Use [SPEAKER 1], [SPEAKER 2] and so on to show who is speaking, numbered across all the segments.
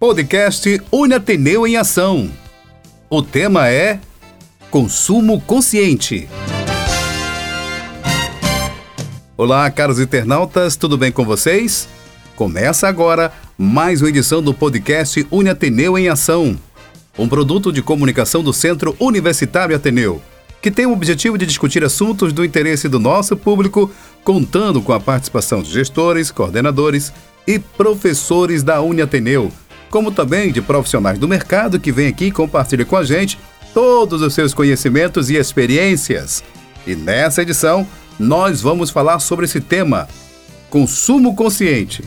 [SPEAKER 1] Podcast Uniateneu em Ação. O tema é Consumo Consciente. Olá, caros internautas, tudo bem com vocês? Começa agora mais uma edição do podcast Uniateneu em Ação, um produto de comunicação do Centro Universitário Ateneu, que tem o objetivo de discutir assuntos do interesse do nosso público, contando com a participação de gestores, coordenadores e professores da Uniateneu, como também de profissionais do mercado que vêm aqui e compartilham com a gente todos os seus conhecimentos e experiências. E nessa edição, nós vamos falar sobre esse tema, consumo consciente.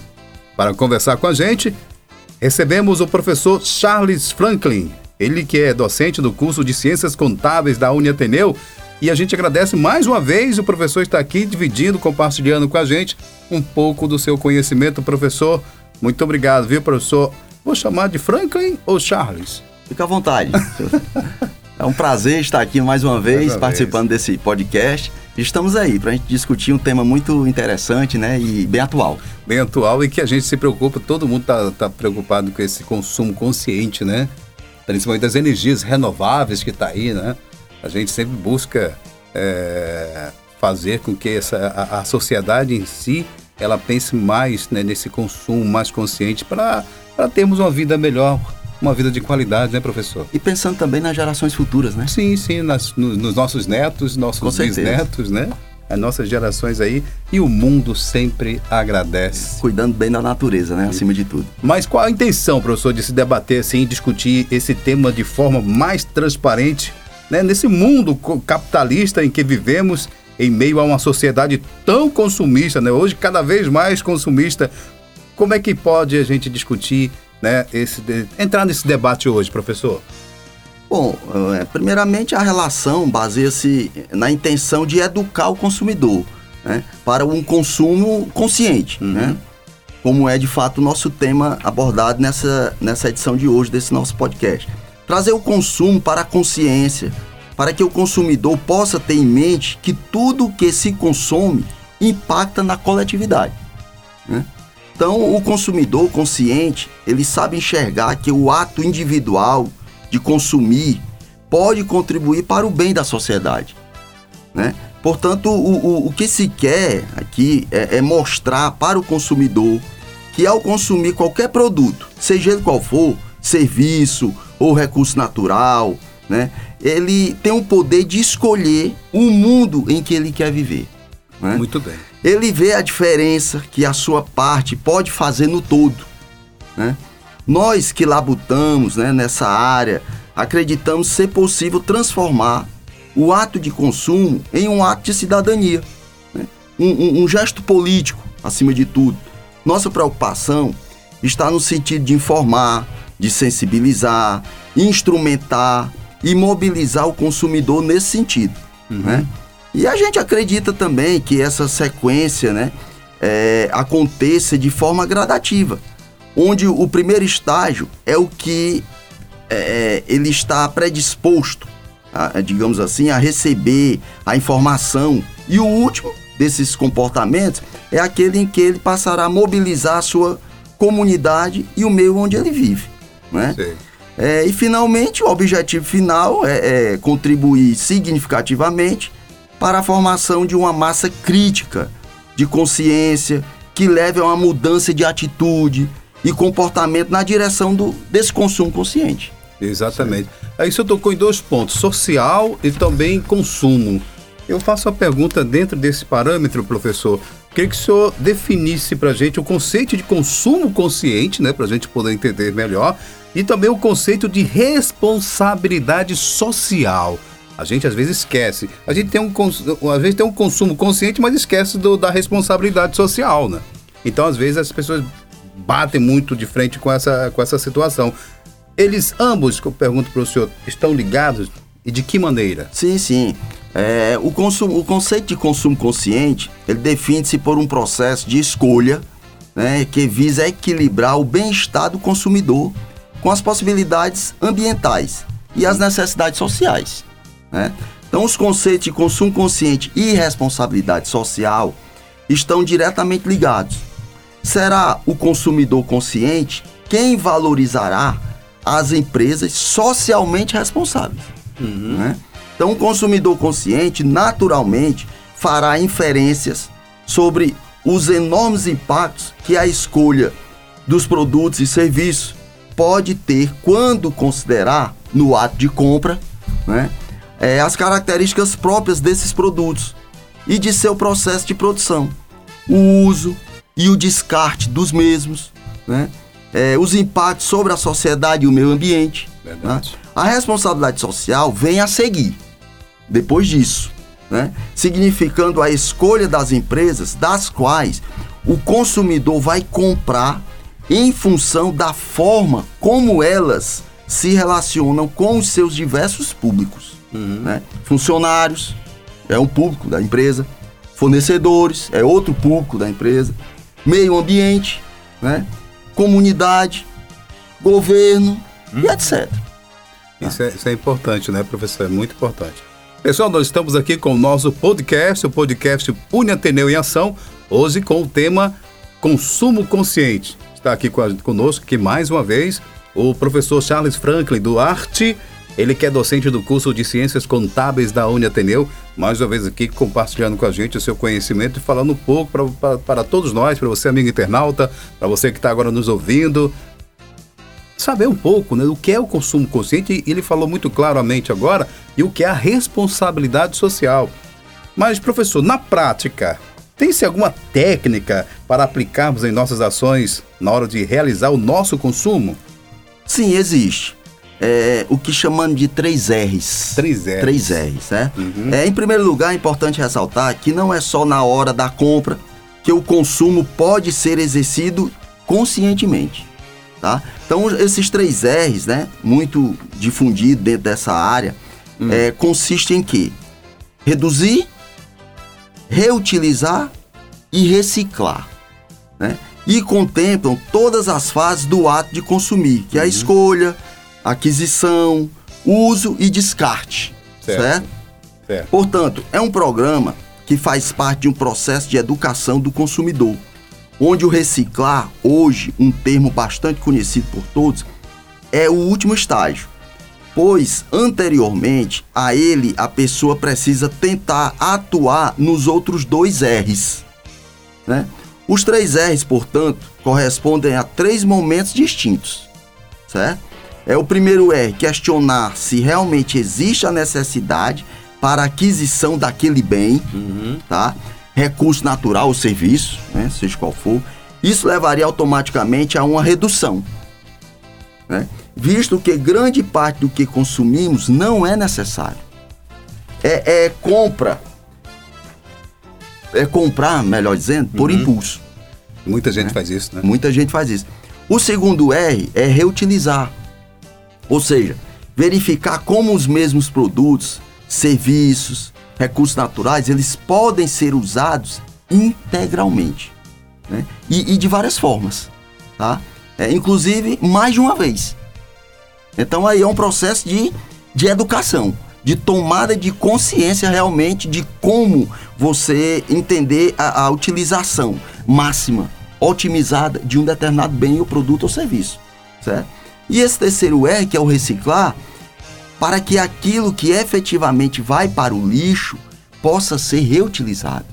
[SPEAKER 1] Para conversar com a gente, recebemos o professor Charles Franklin, ele que é docente do curso de Ciências Contábeis da Uniateneu, e a gente agradece mais uma vez o professor estar aqui dividindo, compartilhando com a gente um pouco do seu conhecimento, professor. Muito obrigado, viu, professor? Vou chamar de Franklin ou Charles?
[SPEAKER 2] Fica à vontade. é um prazer estar aqui mais uma vez mais uma participando vez. desse podcast. Estamos aí para a gente discutir um tema muito interessante, né, e bem atual.
[SPEAKER 1] Bem atual e que a gente se preocupa, todo mundo está tá preocupado com esse consumo consciente, né? Principalmente das energias renováveis que está aí, né? A gente sempre busca é, fazer com que essa, a, a, sociedade em si ela pense mais né, nesse consumo mais consciente para termos uma vida melhor uma vida de qualidade, né, professor?
[SPEAKER 2] E pensando também nas gerações futuras, né?
[SPEAKER 1] Sim, sim, nas, no, nos nossos netos, nossos bisnetos, né? As nossas gerações aí e o mundo sempre agradece.
[SPEAKER 2] Cuidando bem da natureza, né? Acima de tudo.
[SPEAKER 1] Mas qual a intenção, professor, de se debater assim, discutir esse tema de forma mais transparente, né? Nesse mundo capitalista em que vivemos, em meio a uma sociedade tão consumista, né? Hoje cada vez mais consumista. Como é que pode a gente discutir né, esse, entrar nesse debate hoje, professor?
[SPEAKER 2] Bom, é, primeiramente a relação baseia-se na intenção de educar o consumidor né, para um consumo consciente, uhum. né, como é de fato o nosso tema abordado nessa, nessa edição de hoje desse nosso podcast. Trazer o consumo para a consciência, para que o consumidor possa ter em mente que tudo que se consome impacta na coletividade. Né? Então, o consumidor consciente, ele sabe enxergar que o ato individual de consumir pode contribuir para o bem da sociedade, né? Portanto, o, o, o que se quer aqui é, é mostrar para o consumidor que ao consumir qualquer produto, seja ele qual for, serviço ou recurso natural, né, ele tem o poder de escolher o mundo em que ele quer viver.
[SPEAKER 1] Né? Muito bem
[SPEAKER 2] ele vê a diferença que a sua parte pode fazer no todo. Né? Nós que labutamos né, nessa área, acreditamos ser possível transformar o ato de consumo em um ato de cidadania, né? um, um, um gesto político, acima de tudo. Nossa preocupação está no sentido de informar, de sensibilizar, instrumentar e mobilizar o consumidor nesse sentido. Uhum. Né? E a gente acredita também que essa sequência né, é, aconteça de forma gradativa, onde o primeiro estágio é o que é, ele está predisposto, a, digamos assim, a receber a informação. E o último desses comportamentos é aquele em que ele passará a mobilizar a sua comunidade e o meio onde ele vive. Né? É, e finalmente, o objetivo final é, é contribuir significativamente para a formação de uma massa crítica de consciência que leve a uma mudança de atitude e comportamento na direção do, desse consumo consciente.
[SPEAKER 1] Exatamente. Aí você tocou em dois pontos, social e também consumo. Eu faço a pergunta dentro desse parâmetro, professor. Queria que o senhor definisse para a gente o conceito de consumo consciente, né, para a gente poder entender melhor, e também o conceito de responsabilidade social. A gente às vezes esquece. A gente tem um, às vezes tem um consumo consciente, mas esquece do, da responsabilidade social, né? Então, às vezes, as pessoas batem muito de frente com essa, com essa situação. Eles ambos, que eu pergunto para o senhor, estão ligados e de que maneira?
[SPEAKER 2] Sim, sim. É, o, consumo, o conceito de consumo consciente, ele define-se por um processo de escolha né, que visa equilibrar o bem-estar do consumidor com as possibilidades ambientais e as necessidades sociais. Né? Então, os conceitos de consumo consciente e responsabilidade social estão diretamente ligados. Será o consumidor consciente quem valorizará as empresas socialmente responsáveis. Uhum. Né? Então, o consumidor consciente, naturalmente, fará inferências sobre os enormes impactos que a escolha dos produtos e serviços pode ter quando considerar, no ato de compra, né, é, as características próprias desses produtos e de seu processo de produção, o uso e o descarte dos mesmos, né, é, os impactos sobre a sociedade e o meio ambiente. Né? A responsabilidade social vem a seguir, depois disso, né? significando a escolha das empresas das quais o consumidor vai comprar em função da forma como elas se relacionam com os seus diversos públicos. Uhum. Né? Funcionários é um público da empresa, fornecedores é outro público da empresa, meio ambiente, né? comunidade, governo hum. e etc.
[SPEAKER 1] Isso é, isso é importante, né, professor? É muito importante. Pessoal, nós estamos aqui com o nosso podcast, o podcast Uni Ateneu em Ação, hoje com o tema Consumo Consciente. Está aqui conosco, que mais uma vez, o professor Charles Franklin, do Arte ele que é docente do curso de Ciências Contábeis da Uni Ateneu, mais uma vez aqui compartilhando com a gente o seu conhecimento e falando um pouco para todos nós, para você, amigo internauta, para você que está agora nos ouvindo, saber um pouco né, do que é o consumo consciente. Ele falou muito claramente agora e o que é a responsabilidade social. Mas, professor, na prática, tem-se alguma técnica para aplicarmos em nossas ações na hora de realizar o nosso consumo?
[SPEAKER 2] Sim, existe é, o que chamamos de três R's.
[SPEAKER 1] Três R's.
[SPEAKER 2] R's, né? Uhum. É, em primeiro lugar, é importante ressaltar que não é só na hora da compra que o consumo pode ser exercido conscientemente, tá? Então, esses três R's, né, muito difundido dentro dessa área, hum. é, consiste em que? Reduzir, reutilizar e reciclar, né? E contemplam todas as fases do ato de consumir, que é a uhum. escolha, aquisição, uso e descarte. Certo. certo? certo? Portanto, é um programa que faz parte de um processo de educação do consumidor, onde o reciclar, hoje um termo bastante conhecido por todos, é o último estágio, pois anteriormente a ele a pessoa precisa tentar atuar nos outros dois R's. Né? Os três R's, portanto, correspondem a três momentos distintos, certo? É o primeiro é questionar se realmente existe a necessidade para a aquisição daquele bem, uhum. tá? Recurso natural ou serviço, né? seja qual for. Isso levaria automaticamente a uma redução, né? visto que grande parte do que consumimos não é necessário. É, é compra, é comprar, melhor dizendo, por uhum. impulso.
[SPEAKER 1] Muita gente né? faz isso, né?
[SPEAKER 2] Muita gente faz isso. O segundo R é reutilizar. Ou seja, verificar como os mesmos produtos, serviços, recursos naturais, eles podem ser usados integralmente. Né? E, e, de várias formas. Tá? É, inclusive, mais de uma vez. Então aí é um processo de, de educação, de tomada de consciência realmente de como você entender a, a utilização máxima, otimizada de um determinado bem ou produto ou serviço. Certo? E esse terceiro R, que é o reciclar, para que aquilo que efetivamente vai para o lixo possa ser reutilizado.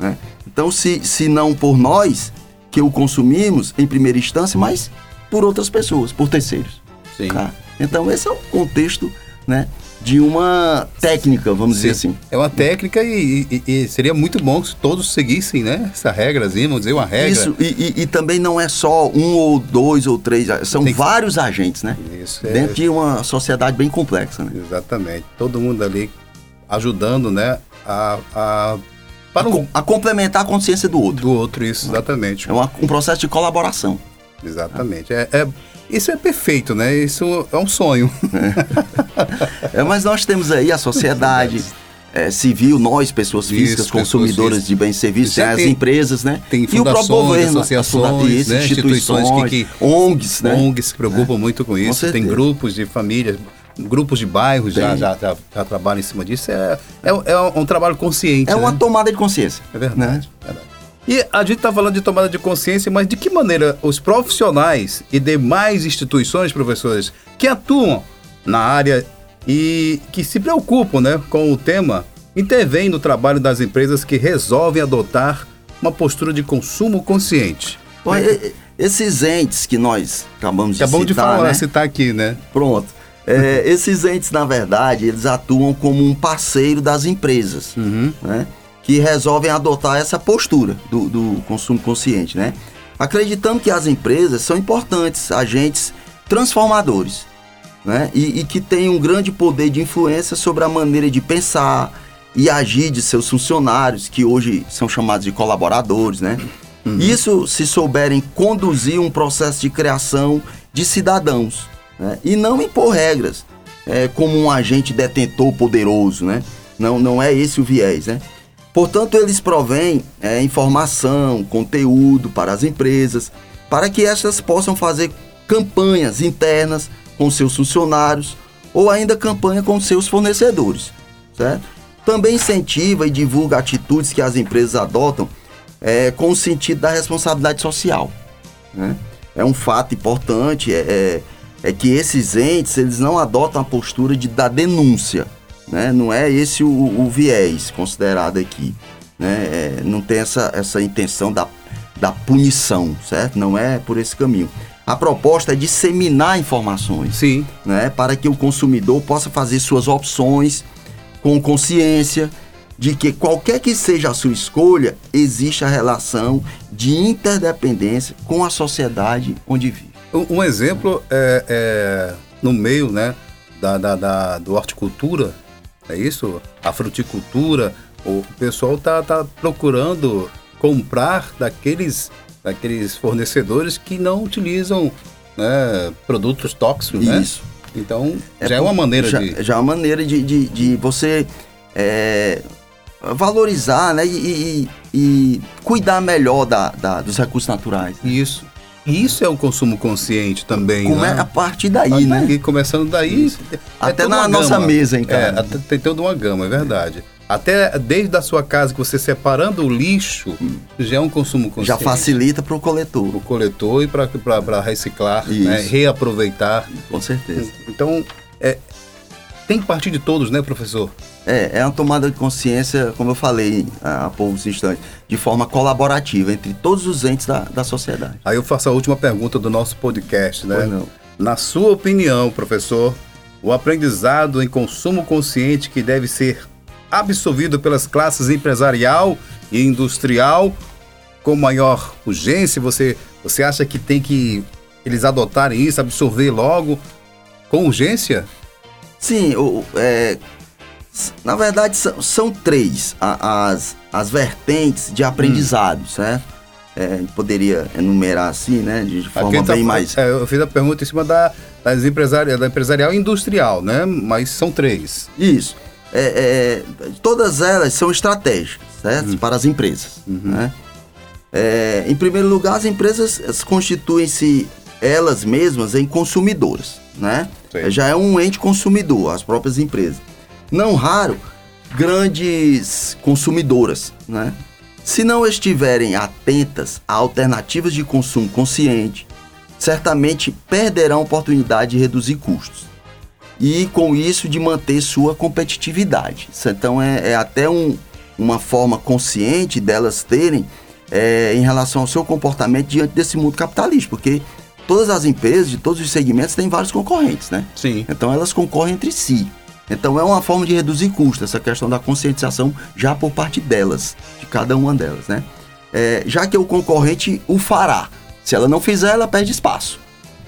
[SPEAKER 2] Né? Então, se, se não por nós que o consumimos em primeira instância, mas por outras pessoas, por terceiros. Sim. Tá? Então, esse é o contexto né, de uma técnica, vamos Sim. dizer assim.
[SPEAKER 1] É uma técnica e, e, e, seria muito bom se todos seguissem, né? Essa regrazinha, vamos dizer, uma regra.
[SPEAKER 2] Isso, e, e, também não é só um ou dois ou três, são Tem vários que... agentes, né? Isso. É... Dentro de uma sociedade bem complexa, né?
[SPEAKER 1] Exatamente. Todo mundo ali ajudando, né? A, a,
[SPEAKER 2] para um... a, complementar a consciência do outro.
[SPEAKER 1] Do outro, isso, exatamente.
[SPEAKER 2] É uma, um processo de colaboração.
[SPEAKER 1] Exatamente. É, é isso é perfeito, né? Isso é um sonho.
[SPEAKER 2] É, mas nós temos aí a sociedade. É, civil, nós, pessoas físicas, isso, consumidoras de bens e serviços, né? as empresas, né?
[SPEAKER 1] Tem e o próprio governo, associações, isso, né? instituições, que, que,
[SPEAKER 2] ONGs, né?
[SPEAKER 1] ONGs se preocupam é. muito com isso. Com tem grupos de famílias, grupos de bairros já, já, já, já, trabalham em cima disso. É, é, é um trabalho consciente.
[SPEAKER 2] É uma
[SPEAKER 1] né?
[SPEAKER 2] tomada de consciência.
[SPEAKER 1] É verdade. Né? verdade. E a gente está falando de tomada de consciência, mas de que maneira os profissionais e demais instituições, professores, que atuam na área e que se preocupam né, com o tema, intervêm no trabalho das empresas que resolvem adotar uma postura de consumo consciente?
[SPEAKER 2] Esses entes que nós acabamos de
[SPEAKER 1] acabamos
[SPEAKER 2] citar,
[SPEAKER 1] de falar,
[SPEAKER 2] né?
[SPEAKER 1] citar aqui, né?
[SPEAKER 2] Pronto. É, esses entes, na verdade, eles atuam como um parceiro das empresas,
[SPEAKER 1] Uhum.
[SPEAKER 2] né? Que resolvem adotar essa postura do, do consumo consciente, né? Acreditando que as empresas são importantes agentes transformadores, né? E, e que têm um grande poder de influência sobre a maneira de pensar e agir de seus funcionários, que hoje são chamados de colaboradores, né? Isso se souberem conduzir um processo de criação de cidadãos né? e não impor regras é, como um agente detentor poderoso, né? Não, não é esse o viés, né? Portanto, eles provêm é, informação, conteúdo para as empresas, para que estas possam fazer campanhas internas com seus funcionários ou ainda campanha com seus fornecedores, certo? Também incentiva e divulga atitudes que as empresas adotam é, com o sentido da responsabilidade social. Né? É um fato importante, é, é, é que esses entes eles não adotam a postura de, da denúncia. Né? Não é esse o, o viés considerado aqui. Né? É, não tem essa, essa intenção da, da punição, certo? Não é por esse caminho. A proposta é disseminar informações
[SPEAKER 1] Sim.
[SPEAKER 2] né, para que o consumidor possa fazer suas opções com consciência de que qualquer que seja a sua escolha, existe a relação de interdependência com a sociedade onde vive.
[SPEAKER 1] Um, exemplo é, é no meio né, da, da, da- do horticultura, é isso? A fruticultura, o pessoal tá, tá procurando comprar daqueles, daqueles fornecedores que não utilizam né, produtos tóxicos, né?
[SPEAKER 2] Isso.
[SPEAKER 1] Então, já é uma maneira
[SPEAKER 2] já,
[SPEAKER 1] de...
[SPEAKER 2] já é uma maneira de, de, de você é, valorizar né, e, e- e cuidar melhor da, da- dos recursos naturais.
[SPEAKER 1] Isso. E isso é um consumo consciente também,
[SPEAKER 2] é
[SPEAKER 1] né?
[SPEAKER 2] a partir daí, né?
[SPEAKER 1] E começando daí... é
[SPEAKER 2] Até na nossa
[SPEAKER 1] gama.
[SPEAKER 2] mesa, hein,
[SPEAKER 1] É, tem toda uma gama, é verdade. Até desde a sua casa, que você separando o lixo, já é um consumo consciente.
[SPEAKER 2] Já facilita para o coletor,
[SPEAKER 1] Para o coletor e para reciclar, né, reaproveitar.
[SPEAKER 2] com certeza.
[SPEAKER 1] Então, é, tem que partir de todos, né, professor?
[SPEAKER 2] É, é uma tomada de consciência, como eu falei há poucos instantes, de forma colaborativa entre todos os entes da, da sociedade.
[SPEAKER 1] Aí eu faço a última pergunta do nosso podcast, né? Na sua opinião, professor, o aprendizado em consumo consciente que deve ser absorvido pelas classes empresarial e industrial com maior urgência, você, você acha que tem que eles adotarem isso, absorver logo com urgência?
[SPEAKER 2] Sim, o, é, na verdade são, são três a- as, as vertentes de aprendizado, certo? É, poderia enumerar assim, né? De, de forma
[SPEAKER 1] tá-
[SPEAKER 2] bem mais.
[SPEAKER 1] é, eu fiz a pergunta em cima da, das empresari, da empresarial e industrial, né? Mas são três.
[SPEAKER 2] Isso. É, é, todas elas são estratégicas, certo?
[SPEAKER 1] Uhum.
[SPEAKER 2] Para as empresas. Né? É, em primeiro lugar, as empresas constituem-se elas mesmas em consumidoras, né?
[SPEAKER 1] Sim.
[SPEAKER 2] Já é um ente consumidor, as próprias empresas. Não raro, grandes consumidoras, né? Se não estiverem atentas a alternativas de consumo consciente, certamente perderão a oportunidade de reduzir custos e com isso de manter sua competitividade. Então é, é até um- uma forma consciente delas terem é, em relação ao seu comportamento diante desse mundo capitalista, porque todas as empresas de todos os segmentos têm vários concorrentes, né?
[SPEAKER 1] Sim.
[SPEAKER 2] Então elas concorrem entre si. Então é uma forma de reduzir custos, essa questão da conscientização já por parte delas, de cada uma delas, né? É, já que o concorrente o fará. Se ela não fizer, ela perde espaço.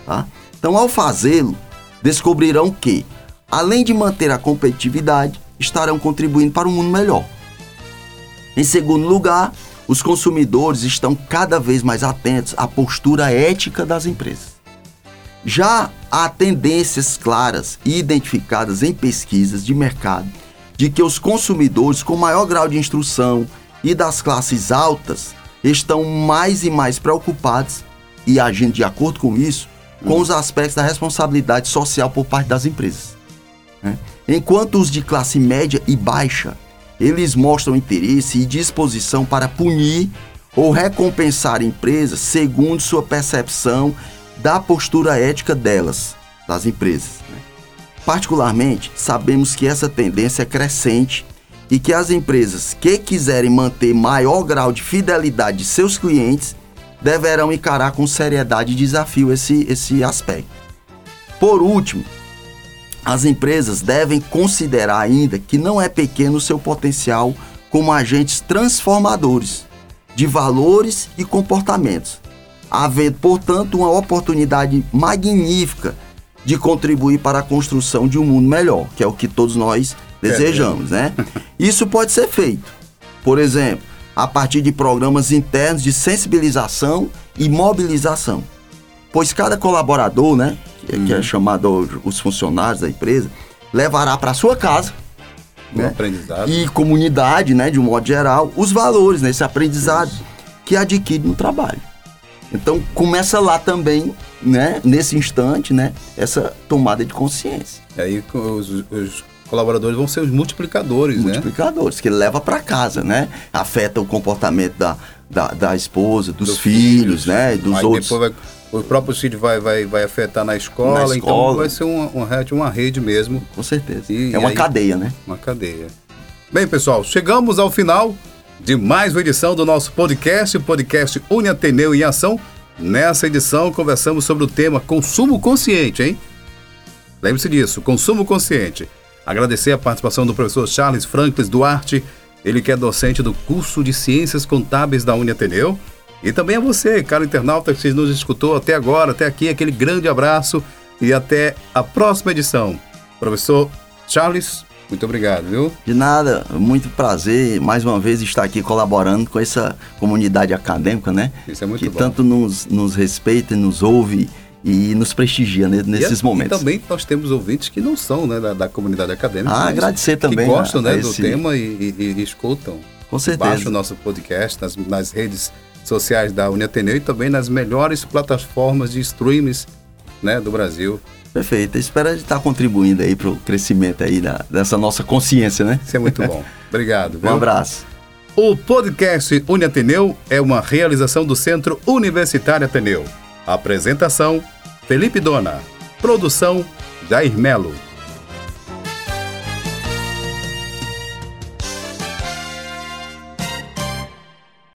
[SPEAKER 2] Tá? Então, ao fazê-lo, descobrirão que, além de manter a competitividade, estarão contribuindo para um mundo melhor. Em segundo lugar, os consumidores estão cada vez mais atentos à postura ética das empresas. Já há tendências claras e identificadas em pesquisas de mercado de que os consumidores com maior grau de instrução e das classes altas estão mais e mais preocupados e agindo de acordo com isso com os aspectos da responsabilidade social por parte das empresas. né? Enquanto os de classe média e baixa, eles mostram interesse e disposição para punir ou recompensar empresas segundo sua percepção da postura ética delas, das empresas. Né? Particularmente, sabemos que essa tendência é crescente e que as empresas que quiserem manter maior grau de fidelidade de seus clientes deverão encarar com seriedade e desafio esse, esse aspecto. Por último, as empresas devem considerar ainda que não é pequeno o seu potencial como agentes transformadores de valores e comportamentos, havendo, portanto, uma oportunidade magnífica de contribuir para a construção de um mundo melhor, que é o que todos nós desejamos, né? Isso pode ser feito, por exemplo, a partir de programas internos de sensibilização e mobilização, pois cada colaborador, né, que, que é uhum. chamado os funcionários da empresa, levará para sua casa né? aprendizado. e comunidade, né, de um modo geral, os valores, né, esse aprendizado Isso. que adquire no trabalho. Então começa lá também, né, nesse instante, né, essa tomada de consciência.
[SPEAKER 1] E aí os, os colaboradores vão ser os multiplicadores,
[SPEAKER 2] né? Multiplicadores, que leva para casa, né? Afeta o comportamento da, da, da esposa, dos, filhos, filhos, né? Dos outros.
[SPEAKER 1] Vai, o próprio filho vai, vai, vai afetar na escola, na então escola. então vai ser uma, uma, rede, uma rede mesmo.
[SPEAKER 2] Com certeza. E, é uma aí, cadeia, né?
[SPEAKER 1] Uma cadeia. Bem, pessoal, chegamos ao final de mais uma edição do nosso podcast, o podcast Uni Ateneu em Ação. Nessa edição, conversamos sobre o tema consumo consciente, hein? Lembre-se disso, consumo consciente. Agradecer a participação do professor Charles Franklin Duarte, ele que é docente do curso de Ciências Contábeis da Uni Ateneu. E também a você, caro internauta que nos escutou até agora, até aqui, aquele grande abraço e até a próxima edição. Professor Charles, muito obrigado, viu?
[SPEAKER 2] De nada, muito prazer mais uma vez estar aqui colaborando com essa comunidade acadêmica, né?
[SPEAKER 1] Isso é muito
[SPEAKER 2] que
[SPEAKER 1] bom.
[SPEAKER 2] Que tanto nos, nos respeita, nos ouve e nos prestigia né, nesses
[SPEAKER 1] e,
[SPEAKER 2] momentos.
[SPEAKER 1] E também nós temos ouvintes que não são né, da, da comunidade acadêmica.
[SPEAKER 2] Ah, agradecer também.
[SPEAKER 1] Que gostam né, esse... do tema e, e, e, escutam.
[SPEAKER 2] Com certeza.
[SPEAKER 1] O nosso podcast nas, nas redes sociais da Uniateneu e também nas melhores plataformas de streams né, do Brasil.
[SPEAKER 2] Perfeito. Espero estar contribuindo aí para o crescimento aí da, dessa nossa consciência, né?
[SPEAKER 1] Isso é muito bom. Obrigado.
[SPEAKER 2] Viu? Um abraço.
[SPEAKER 1] O podcast Uniateneu é uma realização do Centro Universitário Ateneu. Apresentação: Felipe Dona. Produção: Jair Melo.